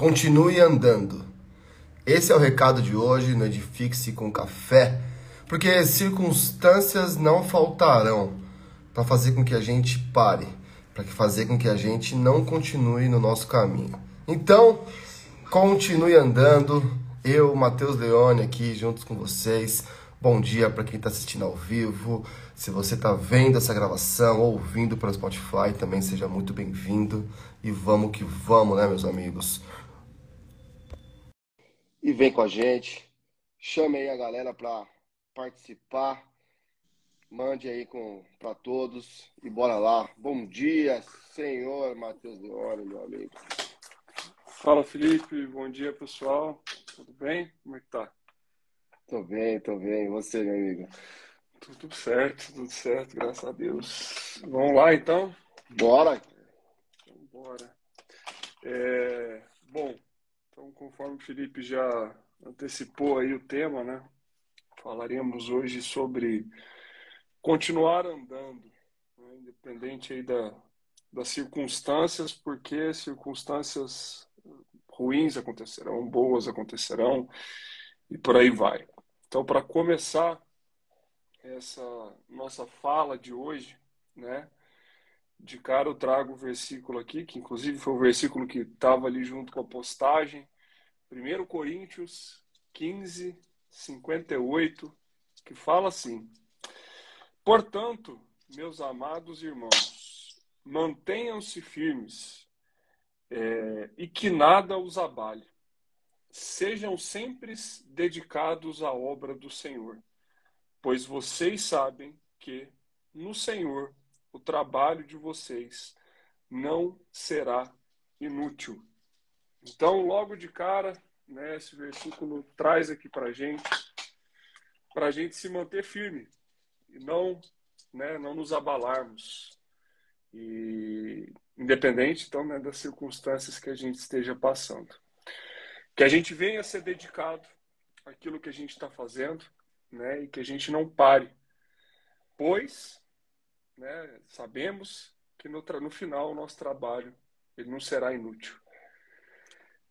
Continue andando. Esse é o recado de hoje no Edifique-se com Café, porque circunstâncias não faltarão para fazer com que a gente pare, para fazer com que a gente não continue no nosso caminho. Então, continue andando. Eu, Matheus Leone, aqui juntos com vocês. Bom dia para quem está assistindo ao vivo. Se você está vendo essa gravação ou ouvindo pelo Spotify, também seja muito bem-vindo. E vamos que vamos, né, meus amigos? E vem com a gente. Chame aí a galera para participar. Mande aí para todos e bora lá. Bom dia, senhor Matheus Leone, meu amigo. Fala, Felipe. Bom dia, pessoal. Tudo bem? Como é que tá? Tô bem, tô bem. E você, meu amigo? Tudo certo, tudo certo, graças a Deus. Vamos lá, então? Bora! Então, bora. É, bom, então, conforme o Felipe já antecipou aí o tema, né? Falaremos hoje sobre continuar andando, né? independente aí da, das circunstâncias, porque circunstâncias ruins acontecerão, boas acontecerão e por aí vai. Então, para começar essa nossa fala de hoje, né? De cara eu trago o versículo aqui, que inclusive foi o versículo que estava ali junto com a postagem. 1 Coríntios 15, 58, que fala assim: Portanto, meus amados irmãos, mantenham-se firmes é, e que nada os abale. Sejam sempre dedicados à obra do Senhor, pois vocês sabem que no Senhor o trabalho de vocês não será inútil. Então, logo de cara, né, esse versículo traz aqui para gente, para a gente se manter firme e não, né, não nos abalarmos. E independente, então, né, das circunstâncias que a gente esteja passando. Que a gente venha ser dedicado àquilo que a gente está fazendo, né, e que a gente não pare, pois né, sabemos que no, no final o nosso trabalho ele não será inútil.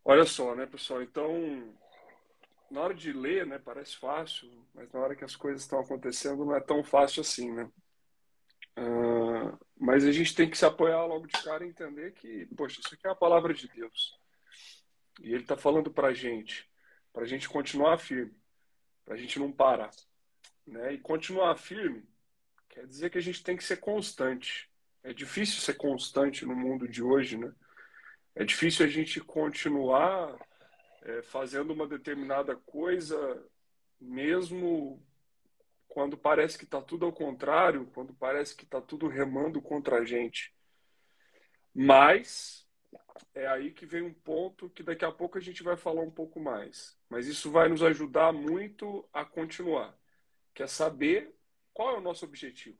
Olha só, né, pessoal? Então, na hora de ler, né, parece fácil, mas na hora que as coisas estão acontecendo não é tão fácil assim, né? Uh, mas a gente tem que se apoiar logo de cara e entender que, poxa, isso aqui é a palavra de Deus. E ele está falando para a gente, para a gente continuar firme, para a gente não parar. Né? E continuar firme quer dizer que a gente tem que ser constante. É difícil ser constante no mundo de hoje, né? É difícil a gente continuar é, fazendo uma determinada coisa, mesmo quando parece que está tudo ao contrário, quando parece que está tudo remando contra a gente. Mas é aí que vem um ponto que daqui a pouco a gente vai falar um pouco mais. Mas isso vai nos ajudar muito a continuar, que é saber qual é o nosso objetivo.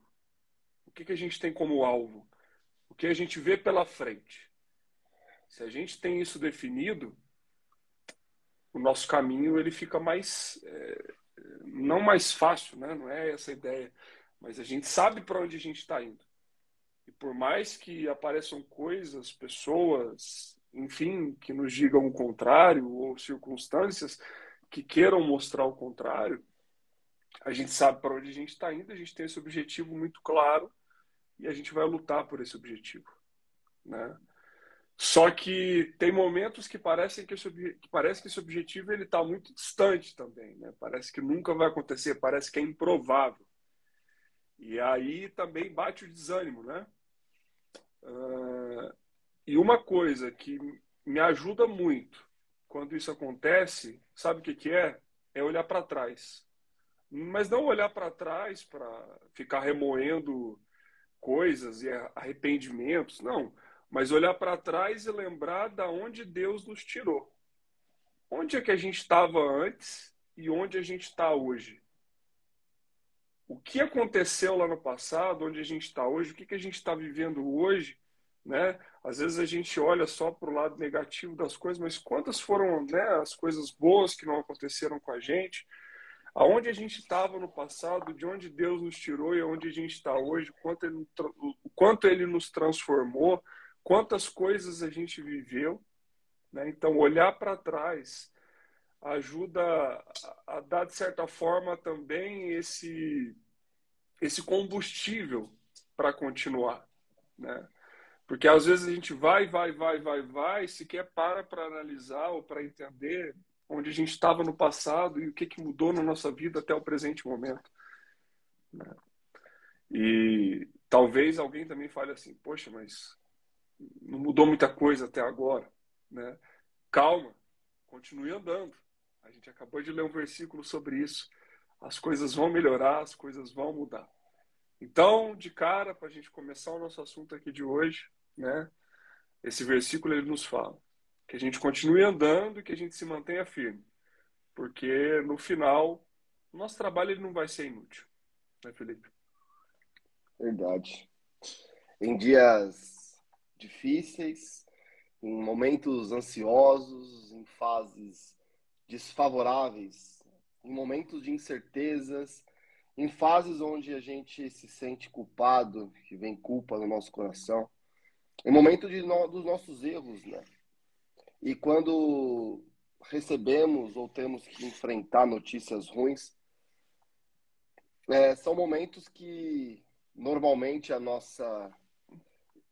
O que, que a gente tem como alvo? O que a gente vê pela frente? Se a gente tem isso definido, o nosso caminho ele fica mais é, não mais fácil, né? Não é essa a ideia, mas a gente sabe para onde a gente está indo. E por mais que apareçam coisas, pessoas, enfim, que nos digam o contrário ou circunstâncias que queiram mostrar o contrário, a gente sabe para onde a gente está indo, a gente tem esse objetivo muito claro e a gente vai lutar por esse objetivo, né? Só que tem momentos que parecem que esse, que parece que esse objetivo ele está muito distante também, né? Parece que nunca vai acontecer, parece que é improvável. E aí também bate o desânimo, né? Uh, e uma coisa que me ajuda muito quando isso acontece, sabe o que, que é? É olhar para trás. Mas não olhar para trás para ficar remoendo coisas e arrependimentos, não mas olhar para trás e lembrar da onde Deus nos tirou. Onde é que a gente estava antes e onde a gente está hoje? O que aconteceu lá no passado, onde a gente está hoje, o que, que a gente está vivendo hoje, né? Às vezes a gente olha só para o lado negativo das coisas, mas quantas foram né, as coisas boas que não aconteceram com a gente? Aonde a gente estava no passado, de onde Deus nos tirou e aonde a gente está hoje, quanto ele, o quanto ele nos transformou, quantas coisas a gente viveu Né? Então, olhar para trás ajuda a, dar, de certa forma, também esse, esse combustível para continuar. Né? Porque às vezes a gente vai, vai, vai, vai, vai, sequer para para analisar ou para entender onde a gente estava no passado e o que, que mudou na nossa vida até o presente momento. Né? E talvez alguém também fale assim, poxa, mas não mudou muita coisa até agora. Né? Calma, continue andando. A gente acabou de ler um versículo sobre isso. As coisas vão melhorar, as coisas vão mudar. Então, de cara, para a gente começar o nosso assunto aqui de hoje, né? Esse versículo ele nos fala que a gente continue andando e que a gente se mantenha firme, porque no final nosso trabalho ele não vai ser inútil, né, Felipe? Verdade. Em dias difíceis, em momentos ansiosos, em fases desfavoráveis, em momentos de incertezas, em fases onde a gente se sente culpado, que vem culpa no nosso coração, em momento de no, dos nossos erros, né? E quando recebemos ou temos que enfrentar notícias ruins, é, são momentos que normalmente a nossa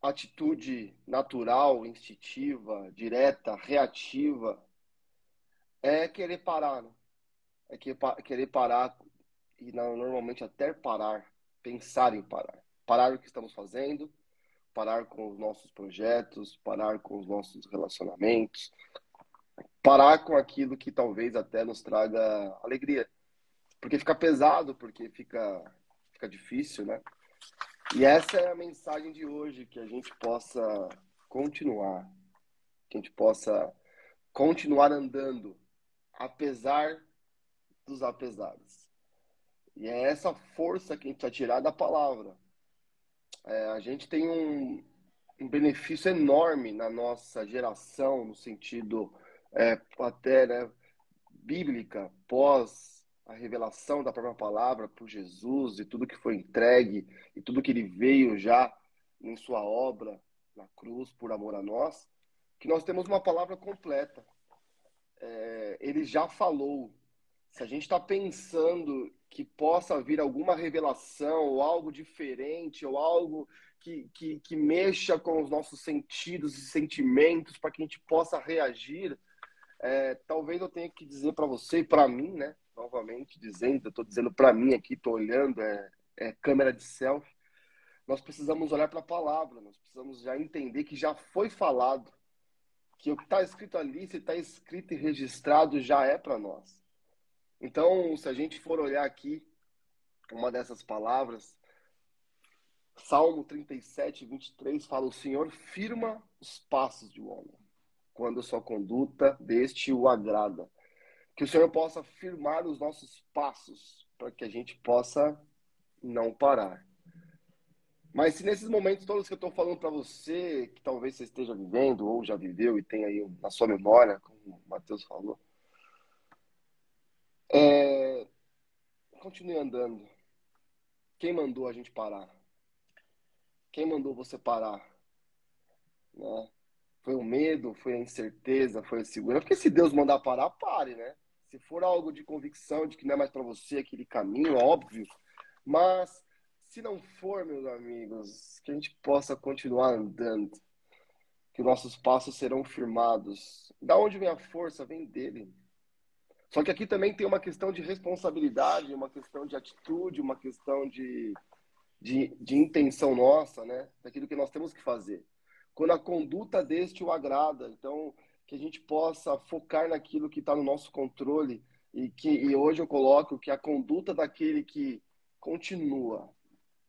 atitude natural, instintiva, direta, reativa é querer parar, né? é querer parar e normalmente até parar, pensar em parar, parar o que estamos fazendo, parar com os nossos projetos, parar com os nossos relacionamentos, parar com aquilo que talvez até nos traga alegria. Porque fica pesado, porque fica, fica difícil, né? E essa é a mensagem de hoje, que a gente possa continuar, que a gente possa continuar andando, apesar dos apesares. E é essa força que a gente vai tirar da palavra é, a gente tem um, um, benefício enorme na nossa geração, no sentido é, até né, bíblica, pós a revelação da própria palavra por Jesus e tudo que foi entregue e tudo que ele veio já em sua obra na cruz por amor a nós, que nós temos uma palavra completa. É, ele já falou. Se a gente está pensando que possa vir alguma revelação ou algo diferente ou algo que, que, que mexa com os nossos sentidos e sentimentos para que a gente possa reagir, é, talvez eu tenha que dizer para você e para mim, né? Novamente dizendo, eu estou dizendo para mim aqui, estou olhando, é, é câmera de selfie. Nós precisamos olhar para a palavra, nós precisamos já entender que já foi falado, que o que está escrito ali, se está escrito e registrado, já é para nós. Então, se a gente for olhar aqui uma dessas palavras, Salmo 37, 23 fala: O Senhor firma os passos de um homem, quando sua conduta deste o agrada. Que o Senhor possa firmar os nossos passos, para que a gente possa não parar. Mas se nesses momentos todos que eu estou falando para você, que talvez você esteja vivendo ou já viveu e tem aí na sua memória, como o Matheus falou, é... Continue andando. Quem mandou a gente parar? Quem mandou você parar? Né? Foi o medo, foi a incerteza, foi a segurança. Porque se Deus mandar parar, pare, né? Se for algo de convicção de que não é mais para você aquele caminho, óbvio. Mas se não for, meus amigos, que a gente possa continuar andando, que nossos passos serão firmados. Da onde vem a força? Vem dele. Só que aqui também tem uma questão de responsabilidade, uma questão de atitude, uma questão de, de, de intenção nossa, né? Daquilo que nós temos que fazer. Quando a conduta deste o agrada, então que a gente possa focar naquilo que está no nosso controle e que e hoje eu coloco que a conduta daquele que continua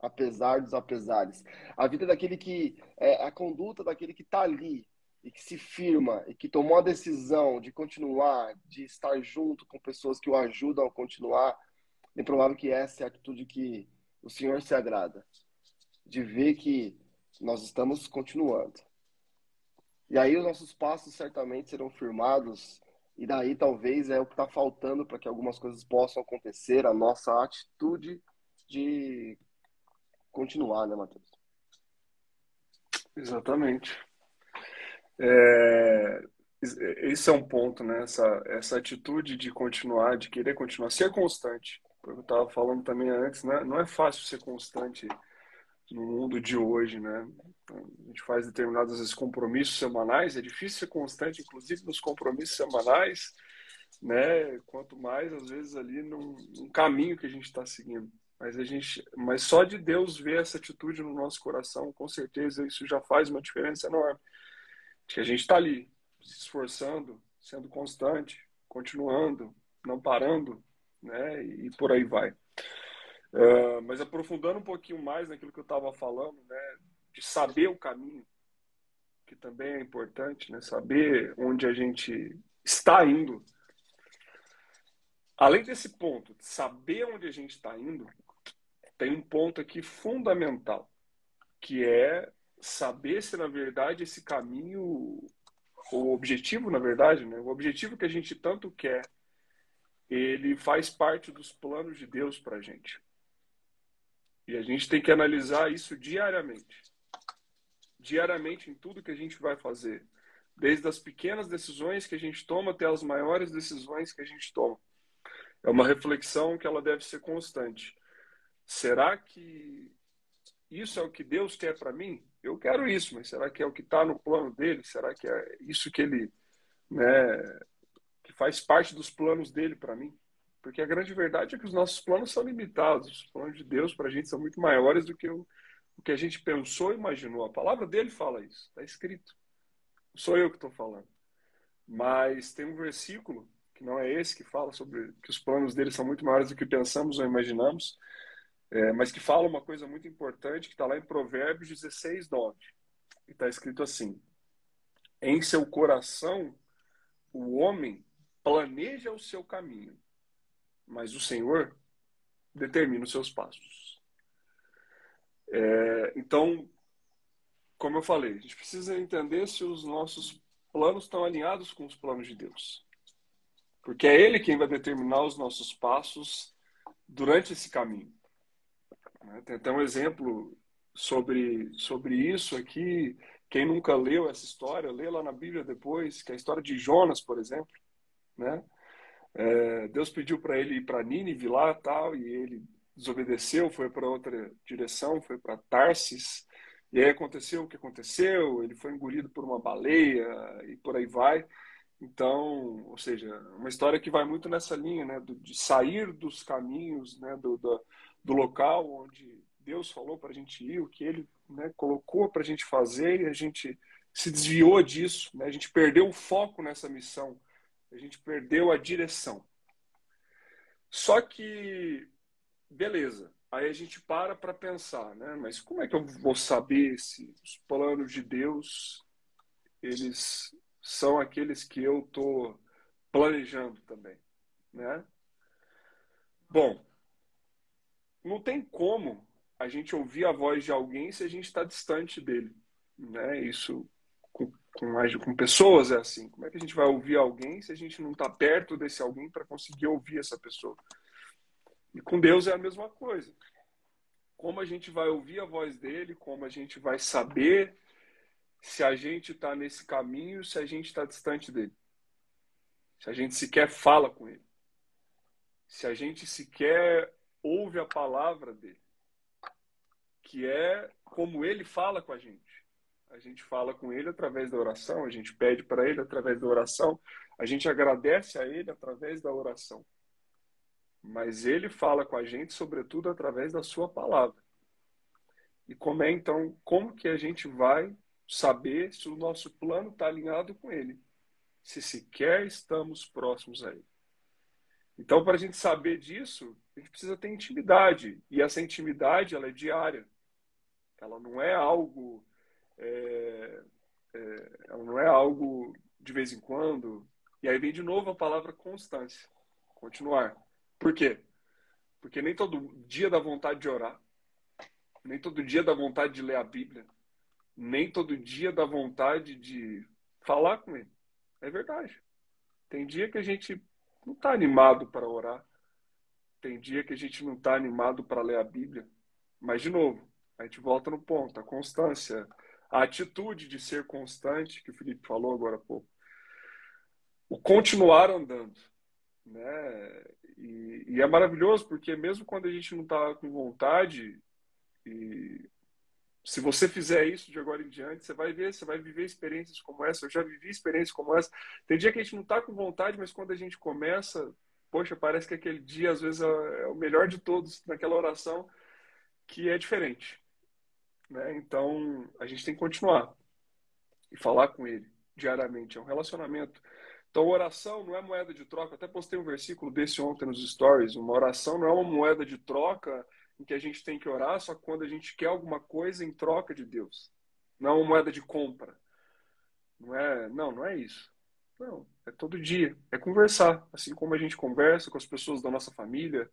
apesar dos apesares, a vida daquele que é a conduta daquele que está ali e que se firma e que tomou a decisão de continuar, de estar junto com pessoas que o ajudam a continuar, é provável que essa é a atitude que o Senhor se agrada, de ver que nós estamos continuando. E aí os nossos passos certamente serão firmados, e daí talvez é o que está faltando para que algumas coisas possam acontecer, a nossa atitude de continuar, né, Matheus? Exatamente. É, esse é um ponto, né? Essa, essa atitude de continuar, de querer continuar, ser constante. Eu estava falando também antes, né? Não é fácil ser constante no mundo de hoje, né? A gente faz determinados vezes, compromissos semanais, é difícil ser constante, inclusive nos compromissos semanais, né? Quanto mais às vezes ali num, num caminho que a gente está seguindo. Mas a gente, mas só de Deus ver essa atitude no nosso coração, com certeza isso já faz uma diferença enorme. Que a gente está ali, se esforçando, sendo constante, continuando, não parando, né? E por aí vai. Uh, mas aprofundando um pouquinho mais naquilo que eu estava falando, né? De saber o caminho, que também é importante, né? Saber onde a gente está indo. Além desse ponto, de saber onde a gente está indo, tem um ponto aqui fundamental, que é saber se na verdade esse caminho, o objetivo, na verdade, né, o objetivo que a gente tanto quer, ele faz parte dos planos de Deus para a gente. E a gente tem que analisar isso diariamente. Diariamente em tudo que a gente vai fazer. Desde as pequenas decisões que a gente toma até as maiores decisões que a gente toma. É uma reflexão que ela deve ser constante. Será que isso é o que Deus quer para mim? Eu quero isso, mas será que é o que está no plano dele? Será que é isso que ele, né, que faz parte dos planos dele para mim? Porque a grande verdade é que os nossos planos são limitados. Os planos de Deus para a gente são muito maiores do que o, o que a gente pensou e imaginou. A palavra dele fala isso, está escrito. Não sou eu que estou falando. Mas tem um versículo, que não é esse, que fala sobre que os planos dele são muito maiores do que pensamos ou imaginamos, é, mas que fala uma coisa muito importante que está lá em Provérbios 16, 9. E está escrito assim: Em seu coração o homem planeja o seu caminho, mas o Senhor determina os seus passos. É, então, como eu falei, a gente precisa entender se os nossos planos estão alinhados com os planos de Deus. Porque é Ele quem vai determinar os nossos passos durante esse caminho. Né? Tem até um exemplo sobre, sobre isso aqui. Quem nunca leu essa história, lê lá na Bíblia depois, que é a história de Jonas, por exemplo. Né? É, Deus pediu para ele ir para Nínive lá tal, e ele desobedeceu, foi para outra direção, foi para Tarsis. E aí aconteceu o que aconteceu, ele foi engolido por uma baleia e por aí vai. Então, ou seja, uma história que vai muito nessa linha, né, de sair dos caminhos, né, do, do, do local onde Deus falou para a gente ir, o que Ele né, colocou para a gente fazer, e a gente se desviou disso, né? a gente perdeu o foco nessa missão, a gente perdeu a direção. Só que, beleza, aí a gente para para pensar, né? Mas como é que eu vou saber se os planos de Deus eles são aqueles que eu estou planejando também, né? Bom, não tem como a gente ouvir a voz de alguém se a gente está distante dele. Né? Isso com, com, com pessoas é assim. Como é que a gente vai ouvir alguém se a gente não está perto desse alguém para conseguir ouvir essa pessoa? E com Deus é a mesma coisa. Como a gente vai ouvir a voz dele, como a gente vai saber se a gente está nesse caminho, se a gente está distante dele. Se a gente sequer fala com ele. Se a gente sequer ouve a palavra dele, que é como ele fala com a gente. A gente fala com ele através da oração, a gente pede para ele através da oração, a gente agradece a ele através da oração. Mas ele fala com a gente, sobretudo, através da sua palavra. E como é então, como que a gente vai saber se o nosso plano está alinhado com ele? Se sequer estamos próximos a ele. Então, para a gente saber disso, a gente precisa ter intimidade. E essa intimidade, ela é diária. Ela não é algo... É, é, ela não é algo de vez em quando. E aí vem de novo a palavra constância. Continuar. Por quê? Porque nem todo dia dá vontade de orar. Nem todo dia dá vontade de ler a Bíblia. Nem todo dia dá vontade de falar com ele. É verdade. Tem dia que a gente não está animado para orar. Tem dia que a gente não está animado para ler a Bíblia. Mas, de novo, a gente volta no ponto, a constância, a atitude de ser constante, que o Felipe falou agora há pouco. o continuar andando, né? E, e, é maravilhoso porque mesmo quando a gente não está com vontade, e se você fizer isso de agora em diante, você vai ver, você vai viver experiências como essa. Eu já vivi experiências como essa. Tem dia que a gente não está com vontade, mas quando a gente começa, poxa, parece que aquele dia às vezes é, o melhor de todos naquela oração, que é diferente. Né? Então a gente tem que continuar e falar com Ele diariamente. É um relacionamento. Então, oração não é moeda de troca. Até postei um versículo desse ontem nos stories. Uma oração não é uma moeda de troca em que a gente tem que orar só quando a gente quer alguma coisa em troca de Deus. Não é uma moeda de compra. Não é, não, não é isso. Não, é todo dia. É conversar. Assim como a gente conversa com as pessoas da nossa família,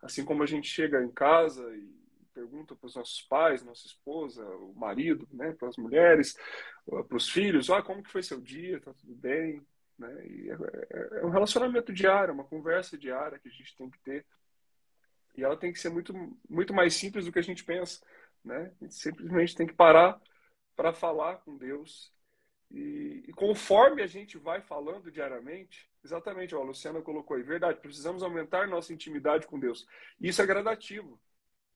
assim como a gente chega em casa e pergunta para os nossos pais, nossa esposa, o marido, né, para as mulheres, para os filhos, ah, como que foi seu dia, tá tudo bem, né? E é, é, é, um relacionamento diário, uma conversa diária que a gente tem que ter e ela tem que ser muito muito mais simples do que a gente pensa, né? A gente simplesmente tem que parar para falar com Deus e, e, conforme a gente vai falando diariamente, exatamente, ó, a Luciana colocou aí, verdade, precisamos aumentar nossa intimidade com Deus. Isso é gradativo.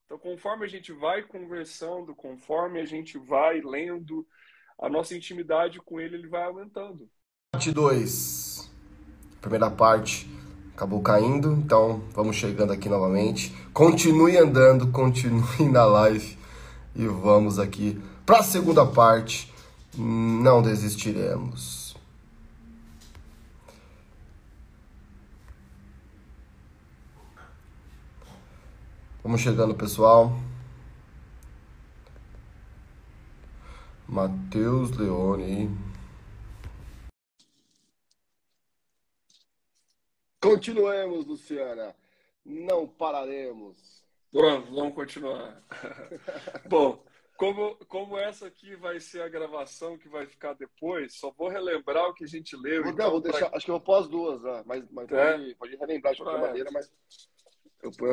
Então, conforme a gente vai conversando, conforme a gente vai lendo, a nossa intimidade com ele, ele vai aumentando. Parte 2. Primeira parte acabou caindo, então vamos chegando aqui novamente. Continue andando, continue na live e vamos aqui para a segunda parte. Não desistiremos. Vamos chegando, pessoal. Matheus Leone. Continuemos, Luciana. Não pararemos. Pronto, vamos continuar. Bom, como, como essa aqui vai ser a gravação que vai ficar depois, só vou relembrar o que a gente leu. Vou, então, vou deixar, pra... acho que eu vou pôr as duas, né? mas, mas é. pode, pode relembrar de qualquer maneira, mas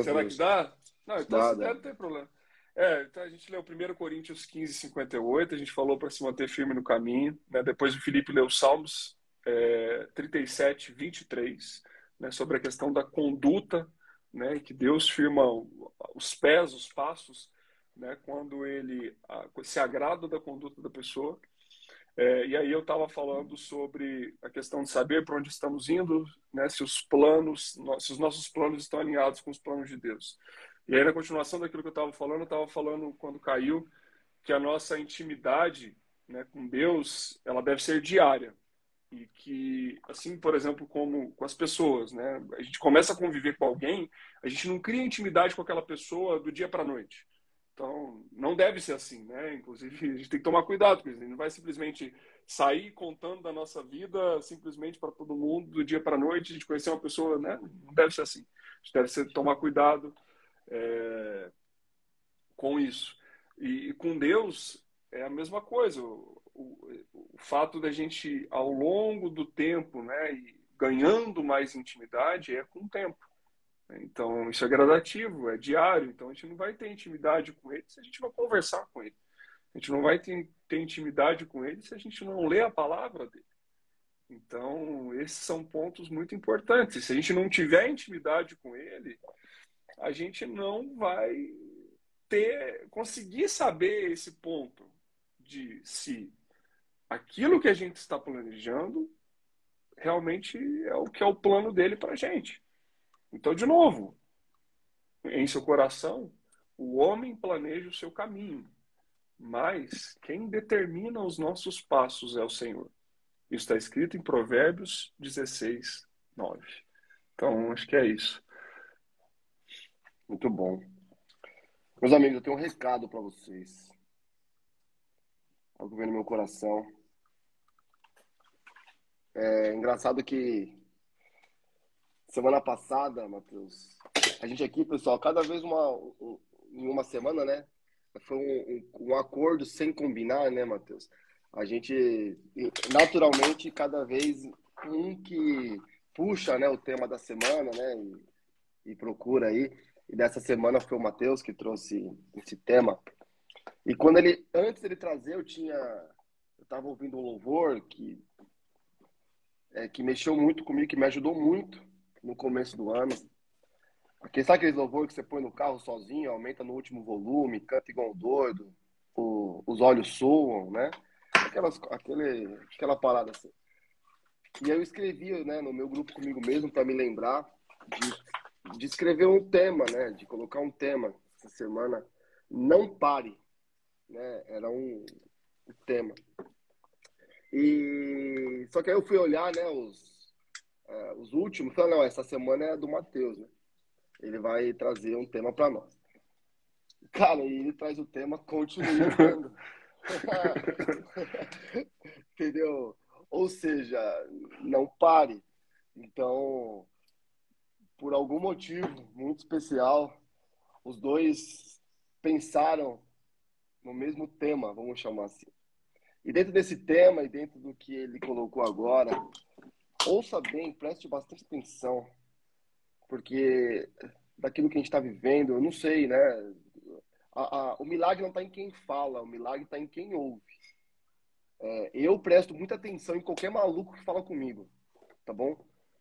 Será duas. que dá? Não, então Nada. não tem problema. É, então a gente leu 1 Coríntios 15, 58, a gente falou para se manter firme no caminho. Né? Depois o Felipe leu Salmos é, 37, 23, né? sobre a questão da conduta, né? que Deus firma os pés, os passos, né? quando ele se agrada da conduta da pessoa. É, e aí eu estava falando sobre a questão de saber para onde estamos indo, né? se os planos, se os nossos planos estão alinhados com os planos de Deus. E aí, na continuação daquilo que eu estava falando, eu estava falando quando caiu que a nossa intimidade né, com Deus ela deve ser diária. E que, assim, por exemplo, como com as pessoas, né? A gente começa a conviver com alguém, a gente não cria intimidade com aquela pessoa do dia para a noite. Então, não deve ser assim, né? Inclusive, a gente tem que tomar cuidado com isso. A gente não vai simplesmente sair contando da nossa vida simplesmente para todo mundo do dia para a noite, a gente conhecer uma pessoa, né? Não deve ser assim. A gente deve ser, tomar cuidado é, com isso. E, e, com Deus é a mesma coisa. O, fato da gente, ao longo do tempo, né, e ganhando mais intimidade é com o tempo. Então, isso é gradativo, é diário. Então, a gente não vai ter intimidade com ele se a gente não conversar com ele. A gente não vai ter, ter intimidade com ele se a gente não ler a palavra dele. Então, esses são pontos muito importantes. Se a gente não tiver intimidade com ele, a gente não vai ter conseguir saber esse ponto de se aquilo que a gente está planejando realmente é o que é o plano dele para a gente. Então, de novo, em seu coração, o homem planeja o seu caminho, mas quem determina os nossos passos é o Senhor. Isso está escrito em Provérbios 16, 9. Então, acho que é isso. Muito bom. Meus amigos, eu tenho um recado para vocês. Algo vem no meu coração. É engraçado que semana passada, Matheus, a gente aqui, pessoal, cada vez uma, em uma semana, né? Foi um, um, um acordo sem combinar, né, Matheus? A gente, naturalmente, cada vez um que puxa né, o tema da semana, né? E, e procura aí. E dessa semana foi o Matheus que trouxe esse tema. E quando ele, antes dele trazer, eu tinha, eu estava ouvindo um louvor que é, que mexeu muito comigo, que me ajudou muito no começo do ano. Aqui, sabe aqueles louvor que você põe no carro sozinho, aumenta no último volume, canta igual um doido, o, os olhos soam, né? Aquelas, aquele, aquela parada assim. E eu escrevi né, no meu grupo comigo mesmo para me lembrar de, de escrever um tema, né? De colocar um tema essa semana. Não pare. Né? Era um, um tema. E só que aí eu fui olhar, né, os, uh, os últimos, falei, não, essa semana é do Matheus, né? Ele vai trazer um tema para nós. Cara, e ele traz o tema Continue andando. Entendeu? Ou seja, não pare. Então, por algum motivo muito especial, os dois pensaram no mesmo tema, vamos chamar assim. E dentro desse tema e dentro do que ele colocou agora, ouça bem, preste bastante atenção, porque daquilo que a gente está vivendo, eu não sei, né? A, a, o milagre não está em quem fala, o milagre está em quem ouve. É, eu presto muita atenção em qualquer maluco que fala comigo, tá bom?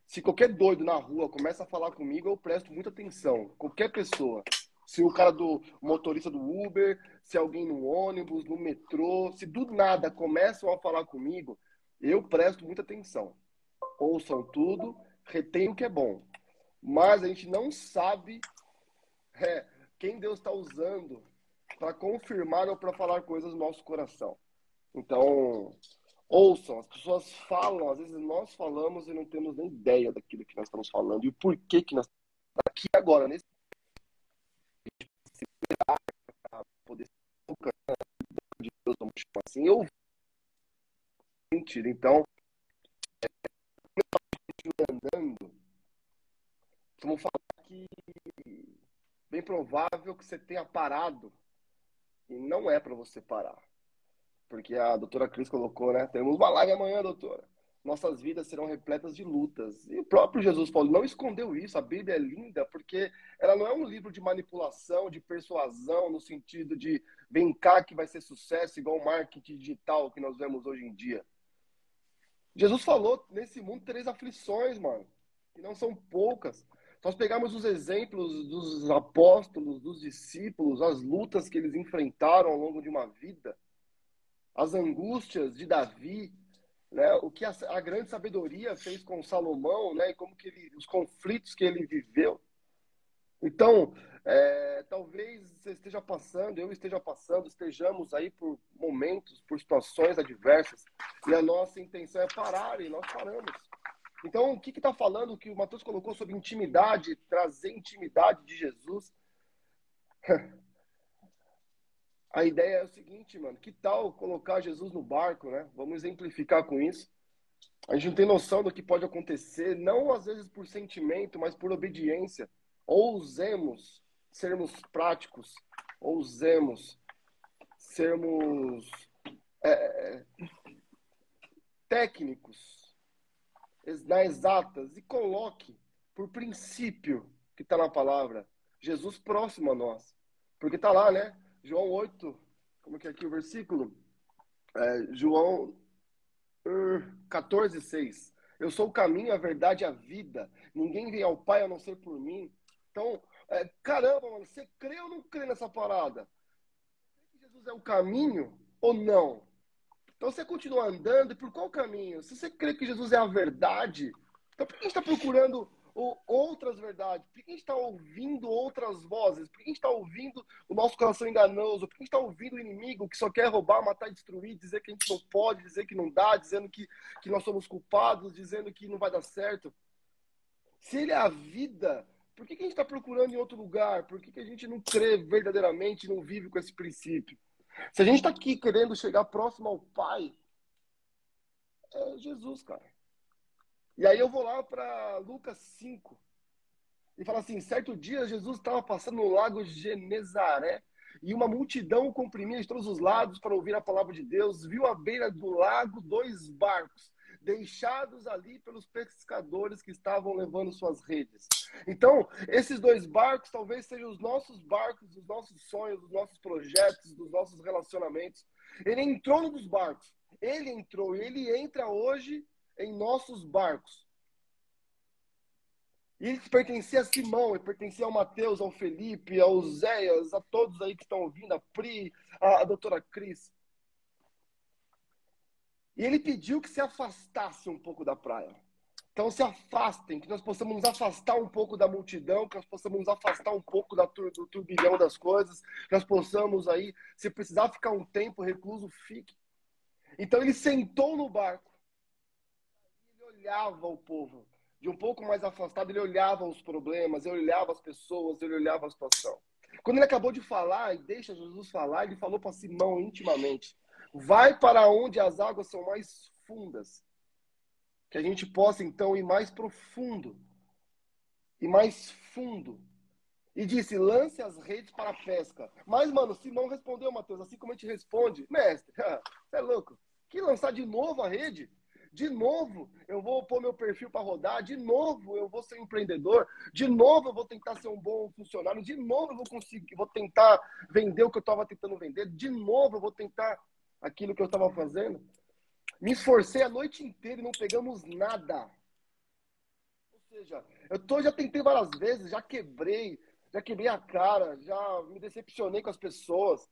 Se qualquer doido na rua começa a falar comigo, eu presto muita atenção. Qualquer pessoa. Se o cara do motorista do Uber, se alguém no ônibus, no metrô, se do nada começam a falar comigo, eu presto muita atenção. Ouçam tudo, retém o que é bom. Mas a gente não sabe é, quem Deus está usando para confirmar ou para falar coisas no nosso coração. Então, ouçam, as pessoas falam, às vezes nós falamos e não temos nem ideia daquilo que nós estamos falando e o porquê que nós aqui agora, nesse para poder de Deus, vamos chamar assim, eu sentido. Então, andando, vamos falar que bem provável que você tenha parado e não é para você parar porque a doutora Cris colocou, né? Temos uma live amanhã, doutora. Nossas vidas serão repletas de lutas. E o próprio Jesus Paulo não escondeu isso. A Bíblia é linda porque ela não é um livro de manipulação, de persuasão, no sentido de vem cá que vai ser sucesso, igual o marketing digital que nós vemos hoje em dia. Jesus falou: nesse mundo três aflições, mano, e não são poucas. Nós pegamos os exemplos dos apóstolos, dos discípulos, as lutas que eles enfrentaram ao longo de uma vida as angústias de Davi, né? O que a, a, grande sabedoria fez com Salomão, né? E como que ele, os conflitos que ele viveu. Então, é, talvez você esteja passando, eu esteja passando, estejamos aí por momentos, por situações adversas, e a nossa intenção é parar, e nós paramos. Então, o que está falando que o Mateus colocou sobre intimidade, trazer intimidade de Jesus? A ideia é o seguinte, mano, que tal colocar Jesus no barco, né? Vamos exemplificar com isso. A gente não tem noção do que pode acontecer, não às vezes por sentimento, mas por obediência. Ousemos sermos práticos, ousemos sermos é, técnicos, na exatas, e coloque por princípio que está na palavra, Jesus próximo a nós. Porque está lá, né? João 8, como que é aqui o versículo? É, João uh, 14, 6. Eu sou o caminho, a verdade e a vida. Ninguém vem ao Pai a não ser por mim. Então, é, caramba, mano, você crê ou não crê nessa parada? que Jesus é o caminho ou não? Então você continua andando por qual caminho? Se você crê que Jesus é a verdade, então por que a gente está procurando outras verdades? Por que a gente está ouvindo outras vozes? Por que a gente está ouvindo o nosso coração enganoso? Por que a gente está ouvindo o inimigo que só quer roubar, matar e destruir, dizer que a gente não pode, dizer que não dá, dizendo que, que nós somos culpados, dizendo que não vai dar certo? Se ele é a vida, por que, que a gente está procurando em outro lugar? Por que, que a gente não crê verdadeiramente não vive com esse princípio? Se a gente está aqui querendo chegar próximo ao Pai, é Jesus, cara. E aí eu vou lá para Lucas 5 e fala assim: certo dia Jesus estava passando no lago Genezaré e uma multidão comprimia de todos os lados para ouvir a palavra de Deus. Viu à beira do lago dois barcos deixados ali pelos pescadores que estavam levando suas redes. Então, esses dois barcos talvez sejam os nossos barcos, os nossos sonhos, os nossos projetos, dos nossos relacionamentos. Ele entrou nos barcos. Ele entrou ele entra hoje em nossos barcos. E ele pertencia a Simão, ele pertencia ao Mateus, ao Felipe, ao Zéias, a todos aí que estão ouvindo, a Pri, a, a doutora Cris. E ele pediu que se afastasse um pouco da praia. Então se afastem, que nós possamos nos afastar um pouco da multidão, que nós possamos nos afastar um pouco da tur do turbilhão das coisas, que nós possamos aí, se precisar ficar um tempo recluso, fique. Então ele sentou no barco, olhava o povo, de um pouco mais afastado, ele olhava os problemas, ele olhava as pessoas, ele olhava a situação. Quando ele acabou de falar, e deixa Jesus falar, ele falou para Simão intimamente: Vai para onde as águas são mais fundas que a gente possa então ir mais profundo e mais fundo. E disse: lance as redes para a pesca. Mas, mano, Simão respondeu, Mateus, assim como a gente responde: mestre, você é louco? Que lançar de novo a rede? De novo eu vou pôr meu perfil para rodar, de novo eu vou ser empreendedor, de novo eu vou tentar ser um bom funcionário, de novo eu vou conseguir, vou tentar vender o que eu estava tentando vender, de novo eu vou tentar aquilo que eu estava fazendo. Me esforcei a noite inteira e não pegamos nada. Ou seja, eu tô, já tentei várias vezes, já quebrei, já quebrei a cara, já me decepcionei com as pessoas.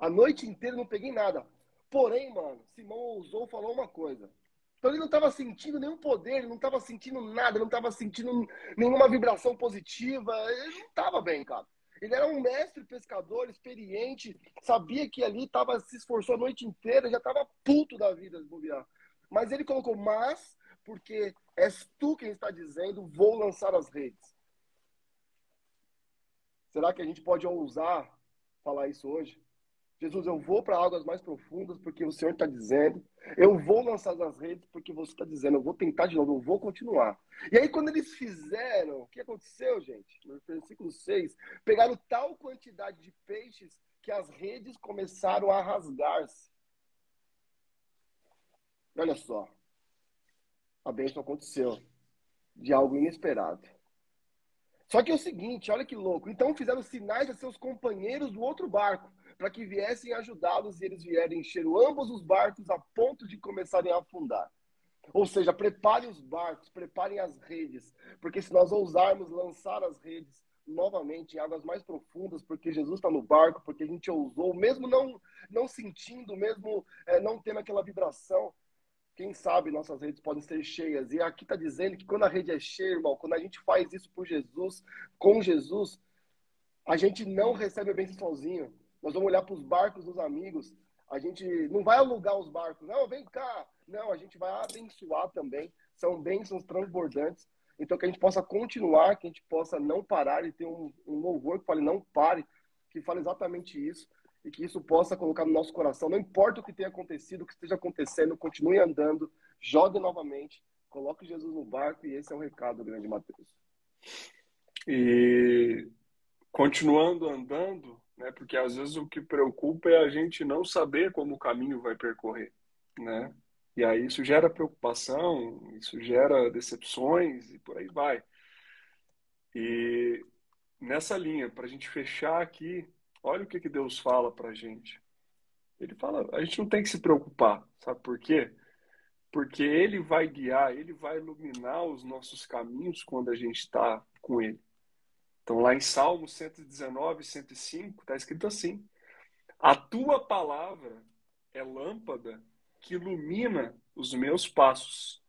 A noite inteira não peguei nada. Porém, mano, Simão ousou falar uma coisa. Então ele não estava sentindo nenhum poder, ele não estava sentindo nada, não estava sentindo nenhuma vibração positiva. Ele não estava bem, cara. Ele era um mestre pescador, experiente, sabia que ali tava, se esforçou a noite inteira, já estava puto da vida de bobear. Mas ele colocou, mas, porque és tu quem está dizendo, vou lançar as redes. Será que a gente pode ousar falar isso hoje? Jesus, eu vou para águas mais profundas porque o Senhor está dizendo. Eu vou lançar as redes porque você está dizendo. Eu vou tentar de novo, eu vou continuar. E aí, quando eles fizeram, o que aconteceu, gente? No versículo 6, pegaram tal quantidade de peixes que as redes começaram a rasgar-se. Olha só. A bênção aconteceu de algo inesperado. Só que é o seguinte, olha que louco. Então fizeram sinais a seus companheiros do outro barco para que viessem ajudá-los e eles vierem encher ambos os barcos a ponto de começarem a afundar. Ou seja, preparem os barcos, preparem as redes, porque se nós ousarmos lançar as redes novamente em águas mais profundas, porque Jesus está no barco, porque a gente ousou, mesmo não, não sentindo, mesmo é, não tendo aquela vibração, quem sabe nossas redes podem ser cheias. E aqui está dizendo que quando a rede é cheia, irmão, quando a gente faz isso por Jesus, com Jesus, a gente não recebe a bênção sozinho. Nós vamos olhar para os barcos dos amigos. A gente não vai alugar os barcos. Não, vem cá. Não, a gente vai abençoar também. São bênçãos transbordantes. Então, que a gente possa continuar, que a gente possa não parar e ter um, um louvor que fale não pare, que fale exatamente isso e que isso possa colocar no nosso coração. Não importa o que tenha acontecido, o que esteja acontecendo, continue andando, jogue novamente, coloque Jesus no barco e esse é o recado, grande Mateus. E continuando andando, né? Porque às vezes o que preocupa é a gente não saber como o caminho vai percorrer, né? E aí isso gera preocupação, isso gera decepções e por aí vai. E nessa linha, para a gente fechar aqui, olha o que, que Deus fala para a gente. Ele fala, a gente não tem que se preocupar, sabe por quê? Porque Ele vai guiar, Ele vai iluminar os nossos caminhos quando a gente está com Ele. Então, lá em Salmo 119, 105, está escrito assim: A tua palavra é lâmpada que ilumina os meus passos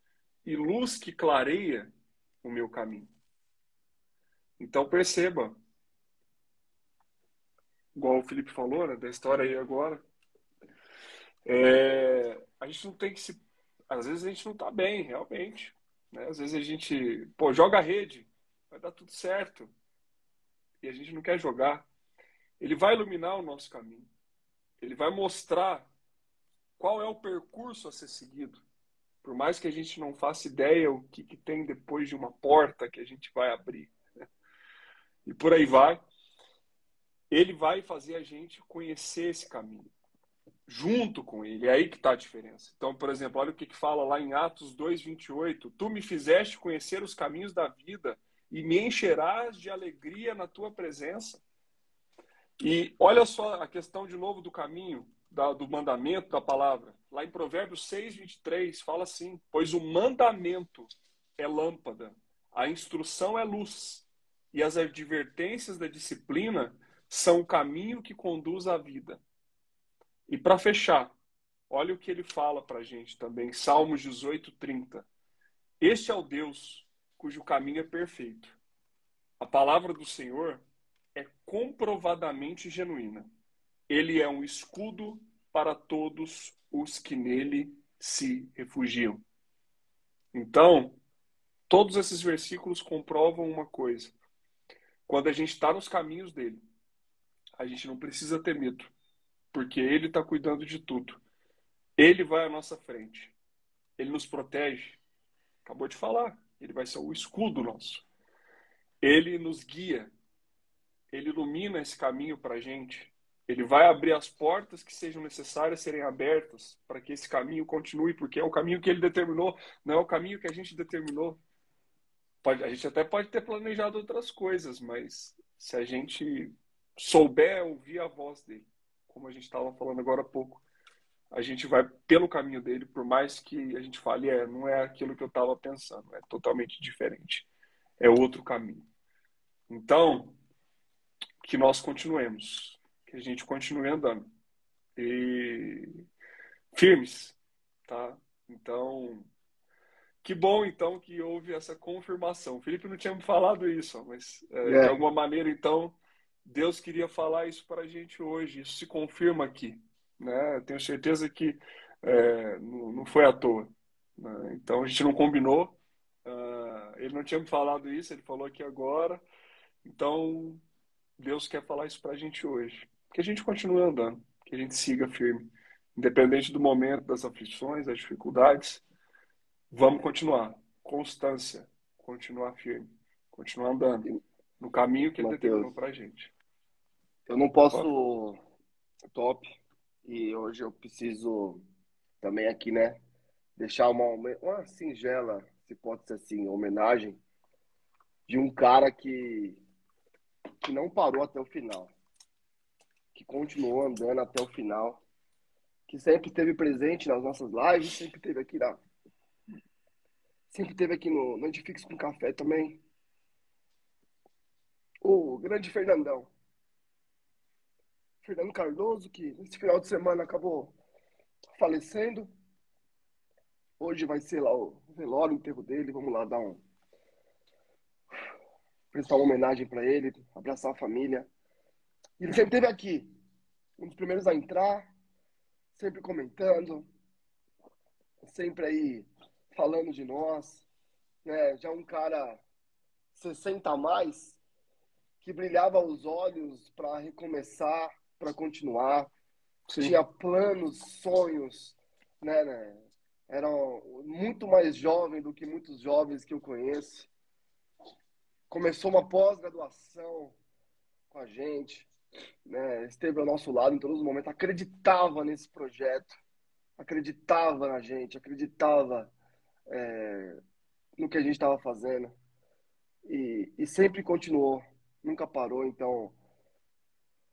e luz que clareia o meu caminho. Então, perceba, igual o Felipe falou, né, da história aí agora, é, a gente não tem que se. Às vezes a gente não está bem, realmente. Né? Às vezes a gente, pô, joga a rede, vai dar tudo certo e a gente não quer jogar, ele vai iluminar o nosso caminho. Ele vai mostrar qual é o percurso a ser seguido. Por mais que a gente não faça ideia o que, que tem depois de uma porta que a gente vai abrir. Né? E por aí vai. Ele vai fazer a gente conhecer esse caminho. Junto com ele. É aí que está a diferença. Então, por exemplo, olha o que, que fala lá em Atos 2,28. Tu me fizeste conhecer os caminhos da vida e me encherás de alegria na tua presença. E olha só a questão de novo do caminho, da, do mandamento da palavra. Lá em Provérbios 6, 23, fala assim: Pois o mandamento é lâmpada, a instrução é luz, e as advertências da disciplina são o caminho que conduz à vida. E para fechar, olha o que ele fala para a gente também, Salmos 18, 30. Este é o Deus cujo caminho é perfeito. A palavra do Senhor é comprovadamente genuína. Ele é um escudo para todos os que nele se refugiam. Então, todos esses versículos comprovam uma coisa. Quando a gente está nos caminhos dele, a gente não precisa ter medo, porque ele está cuidando de tudo. Ele vai à nossa frente. Ele nos protege. Acabou de falar. Ele vai ser o escudo nosso. Ele nos guia. Ele ilumina esse caminho para a gente. Ele vai abrir as portas que sejam necessárias serem abertas para que esse caminho continue, porque é o caminho que ele determinou, não é o caminho que a gente determinou. Pode, a gente até pode ter planejado outras coisas, mas se a gente souber ouvir a voz dele, como a gente estava falando agora há pouco, a gente vai pelo caminho dele, por mais que a gente fale, é, não é aquilo que eu estava pensando, é totalmente diferente, é outro caminho. Então, que nós continuemos, que a gente continue andando e firmes, tá? Então, que bom então que houve essa confirmação. O Felipe não tinha me falado isso, mas é, é. de alguma maneira então Deus queria falar isso para a gente hoje. Isso se confirma aqui. Né? Tenho certeza que é, não foi à toa. Né? Então a gente não combinou. Uh, ele não tinha me falado isso, ele falou aqui agora. Então Deus quer falar isso para a gente hoje. Que a gente continue andando, que a gente siga firme. Independente do momento, das aflições, das dificuldades, vamos continuar. Constância, continuar firme, continuar andando no caminho que ele Mateus, determinou para a gente. Eu não posso. Top. E hoje eu preciso também aqui, né? Deixar uma, uma singela, se pode ser assim, homenagem de um cara que, que não parou até o final. Que continuou andando até o final. Que sempre esteve presente nas nossas lives, sempre esteve aqui na. Sempre esteve aqui no, no Edifix com Café também. O grande Fernandão. Fernando Cardoso, que nesse final de semana acabou falecendo. Hoje vai ser lá o velório, o enterro dele. Vamos lá dar um. prestar uma homenagem para ele, abraçar a família. Ele sempre esteve aqui, um dos primeiros a entrar, sempre comentando, sempre aí falando de nós. Né? Já um cara 60 a mais, que brilhava os olhos para recomeçar, para continuar. Sim. Tinha planos, sonhos, né, né? Era muito mais jovem do que muitos jovens que eu conheço. Começou uma pós-graduação com a gente, né? Esteve ao nosso lado em todos os momentos, acreditava nesse projeto, acreditava na gente, acreditava é, no que a gente estava fazendo e, e sempre continuou, nunca parou. Então,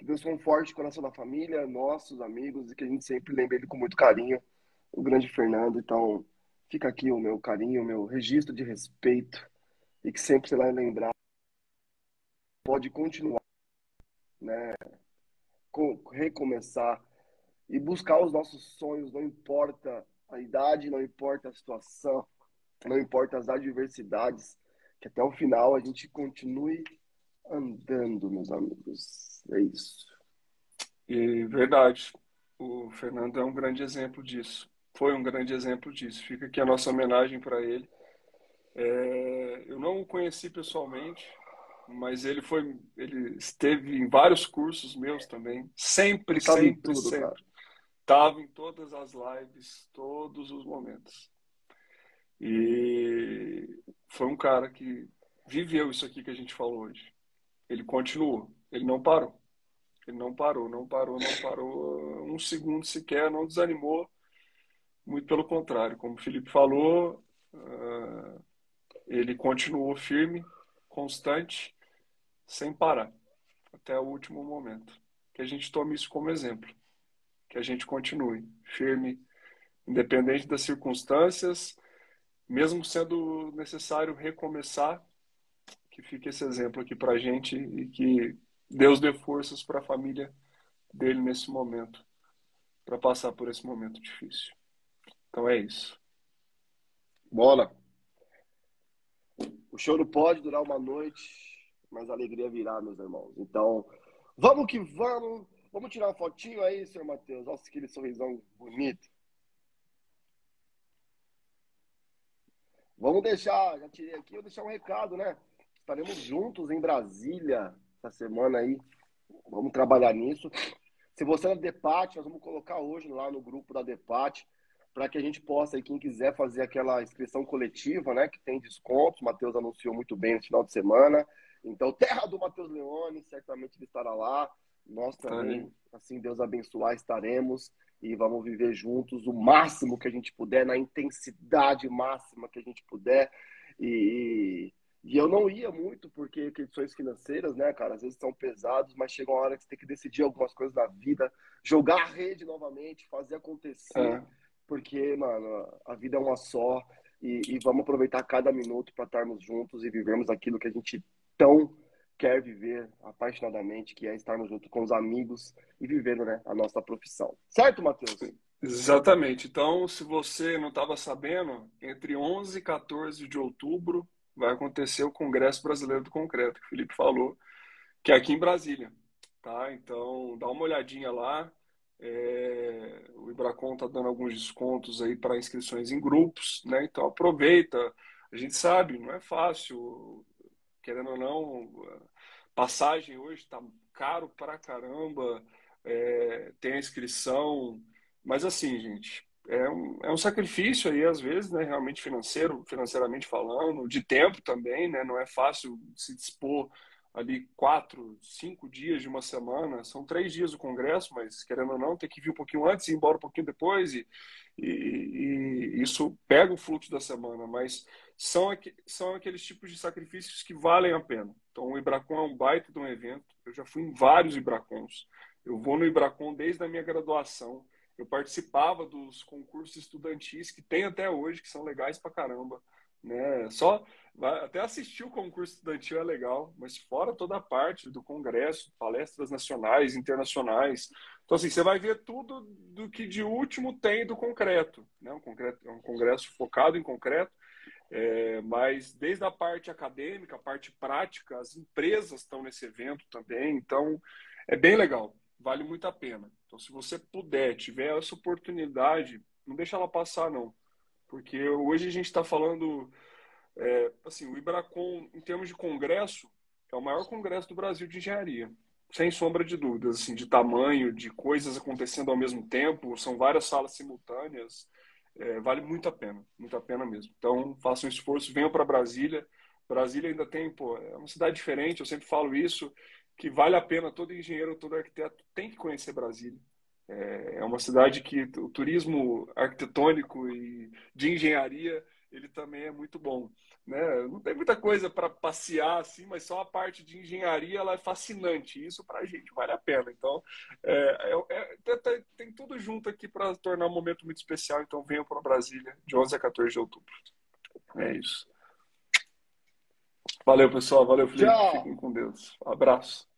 que Deus conforte o coração da família, nossos amigos, e que a gente sempre lembre ele com muito carinho, o grande Fernando. Então, fica aqui o meu carinho, o meu registro de respeito, e que sempre vai lembrar, pode continuar, né? recomeçar e buscar os nossos sonhos, não importa a idade, não importa a situação, não importa as adversidades, que até o final a gente continue andando, meus amigos. É isso. E verdade. O Fernando é um grande exemplo disso. Foi um grande exemplo disso. Fica aqui a nossa homenagem para ele. É, eu não o conheci pessoalmente, mas ele foi, ele esteve em vários cursos meus também. Sempre, Tava sempre, tudo, sempre. Estava em todas as lives, todos os momentos. E foi um cara que viveu isso aqui que a gente falou hoje. Ele continuou, ele não parou. Ele não parou, não parou, não parou um segundo sequer, não desanimou. Muito pelo contrário, como o Felipe falou, uh, ele continuou firme, constante, sem parar, até o último momento. Que a gente tome isso como exemplo. Que a gente continue firme, independente das circunstâncias, mesmo sendo necessário recomeçar, que fique esse exemplo aqui para a gente e que Deus dê forças para a família dele nesse momento, para passar por esse momento difícil. Então é isso. Bola. O choro pode durar uma noite, mas a alegria virá, meus irmãos. Então, vamos que vamos. Vamos tirar uma fotinho aí, senhor Matheus. Olha aquele sorrisão bonito. Vamos deixar, já tirei aqui, vou deixar um recado, né? Estaremos juntos em Brasília essa semana aí. Vamos trabalhar nisso. Se você é da Depate, nós vamos colocar hoje lá no grupo da Depate para que a gente possa, e quem quiser fazer aquela inscrição coletiva, né, que tem descontos, o Matheus anunciou muito bem no final de semana. Então, terra do Matheus Leone, certamente ele estará lá. Nós também, assim Deus abençoar, estaremos e vamos viver juntos o máximo que a gente puder, na intensidade máxima que a gente puder. E, e eu não ia muito, porque questões financeiras, né, cara, às vezes são pesados, mas chega uma hora que você tem que decidir algumas coisas na vida, jogar a rede novamente, fazer acontecer. É. Porque, mano, a vida é uma só e, e vamos aproveitar cada minuto para estarmos juntos e vivermos aquilo que a gente tão quer viver apaixonadamente, que é estarmos junto com os amigos e vivendo né, a nossa profissão. Certo, Matheus? Exatamente. Então, se você não estava sabendo, entre 11 e 14 de outubro vai acontecer o Congresso Brasileiro do Concreto, que o Felipe falou, que é aqui em Brasília. Tá? Então, dá uma olhadinha lá. É... o Ibracon está dando alguns descontos aí para inscrições em grupos, né? Então aproveita. A gente sabe, não é fácil, querendo ou não, passagem hoje está caro pra caramba, é... tem a inscrição, mas assim, gente, é um, é um sacrifício aí, às vezes, né, realmente financeiro, financeiramente falando, de tempo também, né, não é fácil se dispor ali quatro, cinco dias de uma semana, são três dias do congresso, mas querendo ou não, tem que vir um pouquinho antes e ir embora um pouquinho depois, e, e, e isso pega o fluxo da semana, mas são, aqu são aqueles tipos de sacrifícios que valem a pena. Então, o Ibracon é um baita de um evento, eu já fui em vários Ibracons, eu vou no Ibracon desde a minha graduação, eu participava dos concursos estudantis que tem até hoje, que são legais pra caramba. Né? Só até assistir o concurso estudantil é legal, mas fora toda a parte do congresso, palestras nacionais, internacionais. Então, assim, você vai ver tudo do que de último tem do concreto. Né? Um, concreto, é um congresso focado em concreto, é, mas desde a parte acadêmica, a parte prática, as empresas estão nesse evento também. Então, é bem legal, vale muito a pena. Então, se você puder, tiver essa oportunidade, não deixa ela passar, não. Porque hoje a gente está falando, é, assim, o Ibracon, em termos de congresso, é o maior congresso do Brasil de engenharia. Sem sombra de dúvidas, assim, de tamanho, de coisas acontecendo ao mesmo tempo, são várias salas simultâneas, é, vale muito a pena, muito a pena mesmo. Então, façam um esforço, venham para Brasília. Brasília ainda tem, pô, é uma cidade diferente, eu sempre falo isso, que vale a pena, todo engenheiro, todo arquiteto tem que conhecer Brasília. É, é uma cidade que o turismo arquitetônico e de engenharia ele também é muito bom. Né? Não tem muita coisa para passear assim, mas só a parte de engenharia ela é fascinante. Isso para a gente vale a pena. Então, é, é, é, tem tudo junto aqui para tornar um momento muito especial. Então, venham para Brasília, de 11 a 14 de outubro. É isso. Valeu, pessoal. Valeu, Felipe. Tchau. Fiquem com Deus. Abraço.